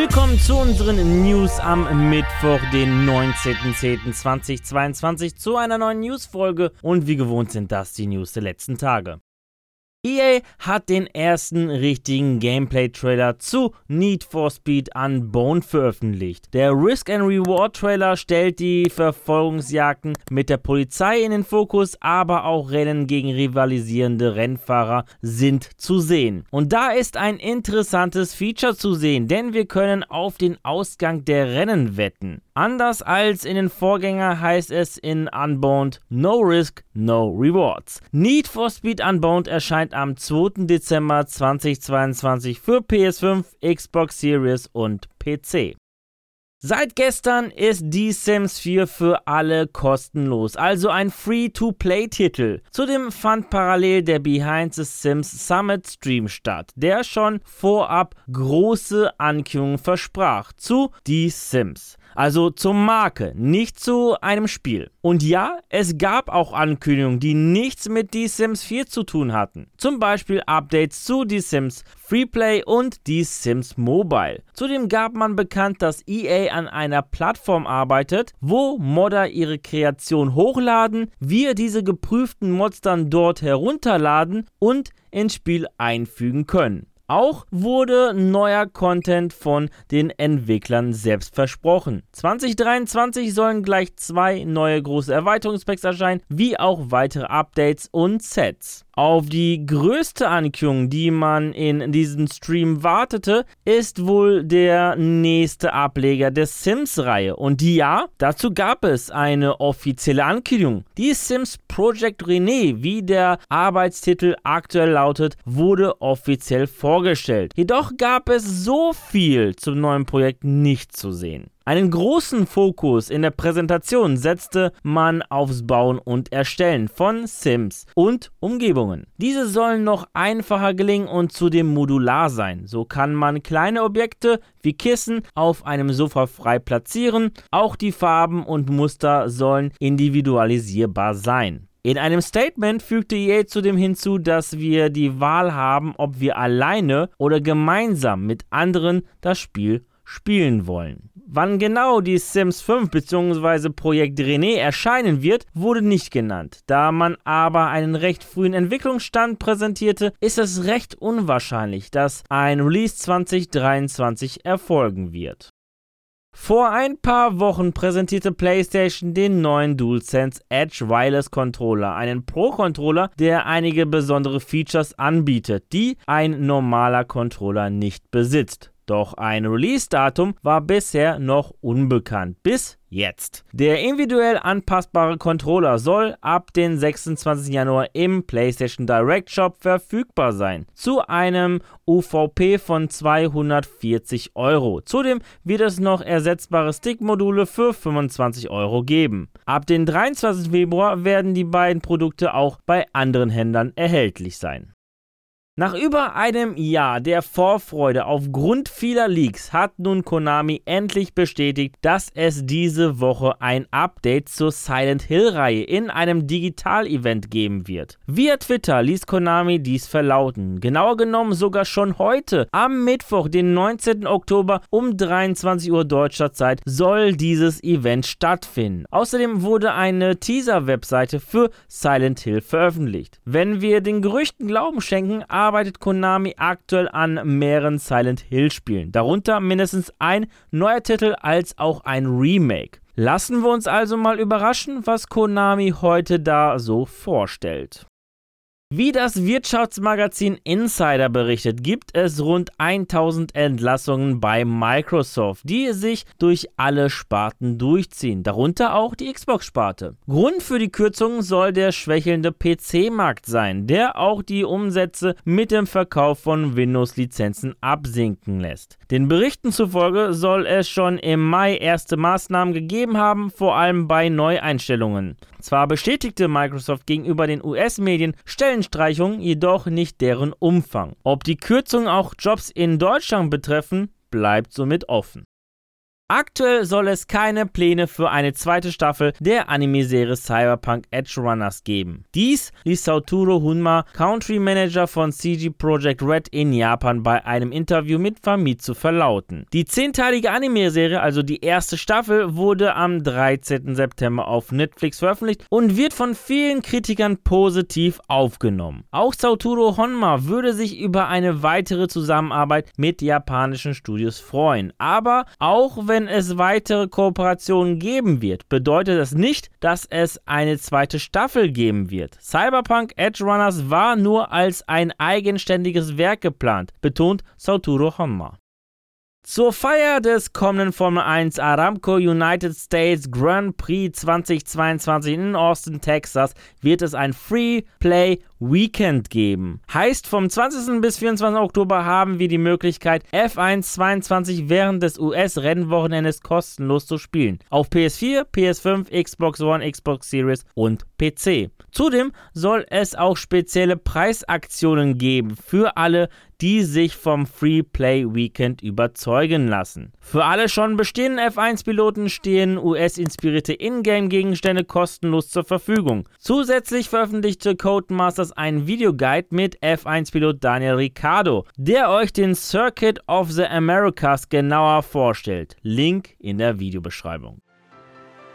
Willkommen zu unseren News am Mittwoch, den 19.10.2022, zu einer neuen Newsfolge und wie gewohnt sind das die News der letzten Tage. EA hat den ersten richtigen Gameplay-Trailer zu Need for Speed Unbound veröffentlicht. Der Risk and Reward Trailer stellt die Verfolgungsjagden mit der Polizei in den Fokus, aber auch Rennen gegen rivalisierende Rennfahrer sind zu sehen. Und da ist ein interessantes Feature zu sehen, denn wir können auf den Ausgang der Rennen wetten. Anders als in den Vorgänger heißt es in Unbound No Risk, No Rewards. Need for Speed Unbound erscheint am 2. Dezember 2022 für PS5, Xbox Series und PC. Seit gestern ist The Sims 4 für alle kostenlos, also ein Free-to-Play-Titel. Zudem fand parallel der Behind the Sims Summit Stream statt, der schon vorab große Ankündigungen versprach zu The Sims. Also zur Marke, nicht zu einem Spiel. Und ja, es gab auch Ankündigungen, die nichts mit The Sims 4 zu tun hatten. Zum Beispiel Updates zu The Sims Freeplay und The Sims Mobile. Zudem gab man bekannt, dass EA an einer Plattform arbeitet, wo Modder ihre Kreation hochladen, wir diese geprüften Mods dann dort herunterladen und ins Spiel einfügen können. Auch wurde neuer Content von den Entwicklern selbst versprochen. 2023 sollen gleich zwei neue große Erweiterungspacks erscheinen, wie auch weitere Updates und Sets. Auf die größte Ankündigung, die man in diesem Stream wartete, ist wohl der nächste Ableger der Sims-Reihe. Und ja, dazu gab es eine offizielle Ankündigung. Die Sims Project René, wie der Arbeitstitel aktuell lautet, wurde offiziell vorgestellt. Jedoch gab es so viel zum neuen Projekt nicht zu sehen. Einen großen Fokus in der Präsentation setzte man aufs Bauen und Erstellen von Sims und Umgebungen. Diese sollen noch einfacher gelingen und zudem modular sein. So kann man kleine Objekte wie Kissen auf einem Sofa frei platzieren. Auch die Farben und Muster sollen individualisierbar sein. In einem Statement fügte EA zudem hinzu, dass wir die Wahl haben, ob wir alleine oder gemeinsam mit anderen das Spiel spielen wollen. Wann genau die Sims 5 bzw. Projekt René erscheinen wird, wurde nicht genannt. Da man aber einen recht frühen Entwicklungsstand präsentierte, ist es recht unwahrscheinlich, dass ein Release 2023 erfolgen wird. Vor ein paar Wochen präsentierte PlayStation den neuen DualSense Edge Wireless Controller, einen Pro-Controller, der einige besondere Features anbietet, die ein normaler Controller nicht besitzt. Doch ein Release-Datum war bisher noch unbekannt. Bis jetzt. Der individuell anpassbare Controller soll ab dem 26. Januar im PlayStation Direct Shop verfügbar sein. Zu einem UVP von 240 Euro. Zudem wird es noch ersetzbare Stick-Module für 25 Euro geben. Ab dem 23. Februar werden die beiden Produkte auch bei anderen Händlern erhältlich sein. Nach über einem Jahr der Vorfreude aufgrund vieler Leaks hat nun Konami endlich bestätigt, dass es diese Woche ein Update zur Silent Hill-Reihe in einem Digital-Event geben wird. Via Twitter ließ Konami dies verlauten. Genauer genommen sogar schon heute, am Mittwoch, den 19. Oktober um 23 Uhr deutscher Zeit, soll dieses Event stattfinden. Außerdem wurde eine Teaser-Webseite für Silent Hill veröffentlicht. Wenn wir den Gerüchten Glauben schenken, arbeitet Konami aktuell an mehreren Silent Hill Spielen, darunter mindestens ein neuer Titel als auch ein Remake. Lassen wir uns also mal überraschen, was Konami heute da so vorstellt. Wie das Wirtschaftsmagazin Insider berichtet, gibt es rund 1000 Entlassungen bei Microsoft, die sich durch alle Sparten durchziehen, darunter auch die Xbox-Sparte. Grund für die Kürzungen soll der schwächelnde PC-Markt sein, der auch die Umsätze mit dem Verkauf von Windows-Lizenzen absinken lässt. Den Berichten zufolge soll es schon im Mai erste Maßnahmen gegeben haben, vor allem bei Neueinstellungen. Zwar bestätigte Microsoft gegenüber den US-Medien Stellenstreichungen, jedoch nicht deren Umfang. Ob die Kürzungen auch Jobs in Deutschland betreffen, bleibt somit offen. Aktuell soll es keine Pläne für eine zweite Staffel der Anime-Serie Cyberpunk Edge Runners geben. Dies ließ Sauturo Hunma, Country Manager von CG Projekt Red in Japan, bei einem Interview mit Famitsu verlauten. Die zehnteilige Anime-Serie, also die erste Staffel, wurde am 13. September auf Netflix veröffentlicht und wird von vielen Kritikern positiv aufgenommen. Auch Sauturo Honma würde sich über eine weitere Zusammenarbeit mit japanischen Studios freuen. Aber auch wenn wenn es weitere Kooperationen geben wird, bedeutet das nicht, dass es eine zweite Staffel geben wird. Cyberpunk Edge Runners war nur als ein eigenständiges Werk geplant, betont Sauturo Honma. Zur Feier des kommenden Formel 1 Aramco United States Grand Prix 2022 in Austin, Texas, wird es ein Free Play Weekend geben. Heißt, vom 20. bis 24. Oktober haben wir die Möglichkeit, F1 22 während des US-Rennwochenendes kostenlos zu spielen. Auf PS4, PS5, Xbox One, Xbox Series und PC. Zudem soll es auch spezielle Preisaktionen geben für alle, die sich vom Free Play Weekend überzeugen lassen. Für alle schon bestehenden F1-Piloten stehen US-inspirierte Ingame-Gegenstände kostenlos zur Verfügung. Zusätzlich veröffentlichte Codemasters einen Videoguide mit F1-Pilot Daniel Ricciardo, der euch den Circuit of the Americas genauer vorstellt. Link in der Videobeschreibung.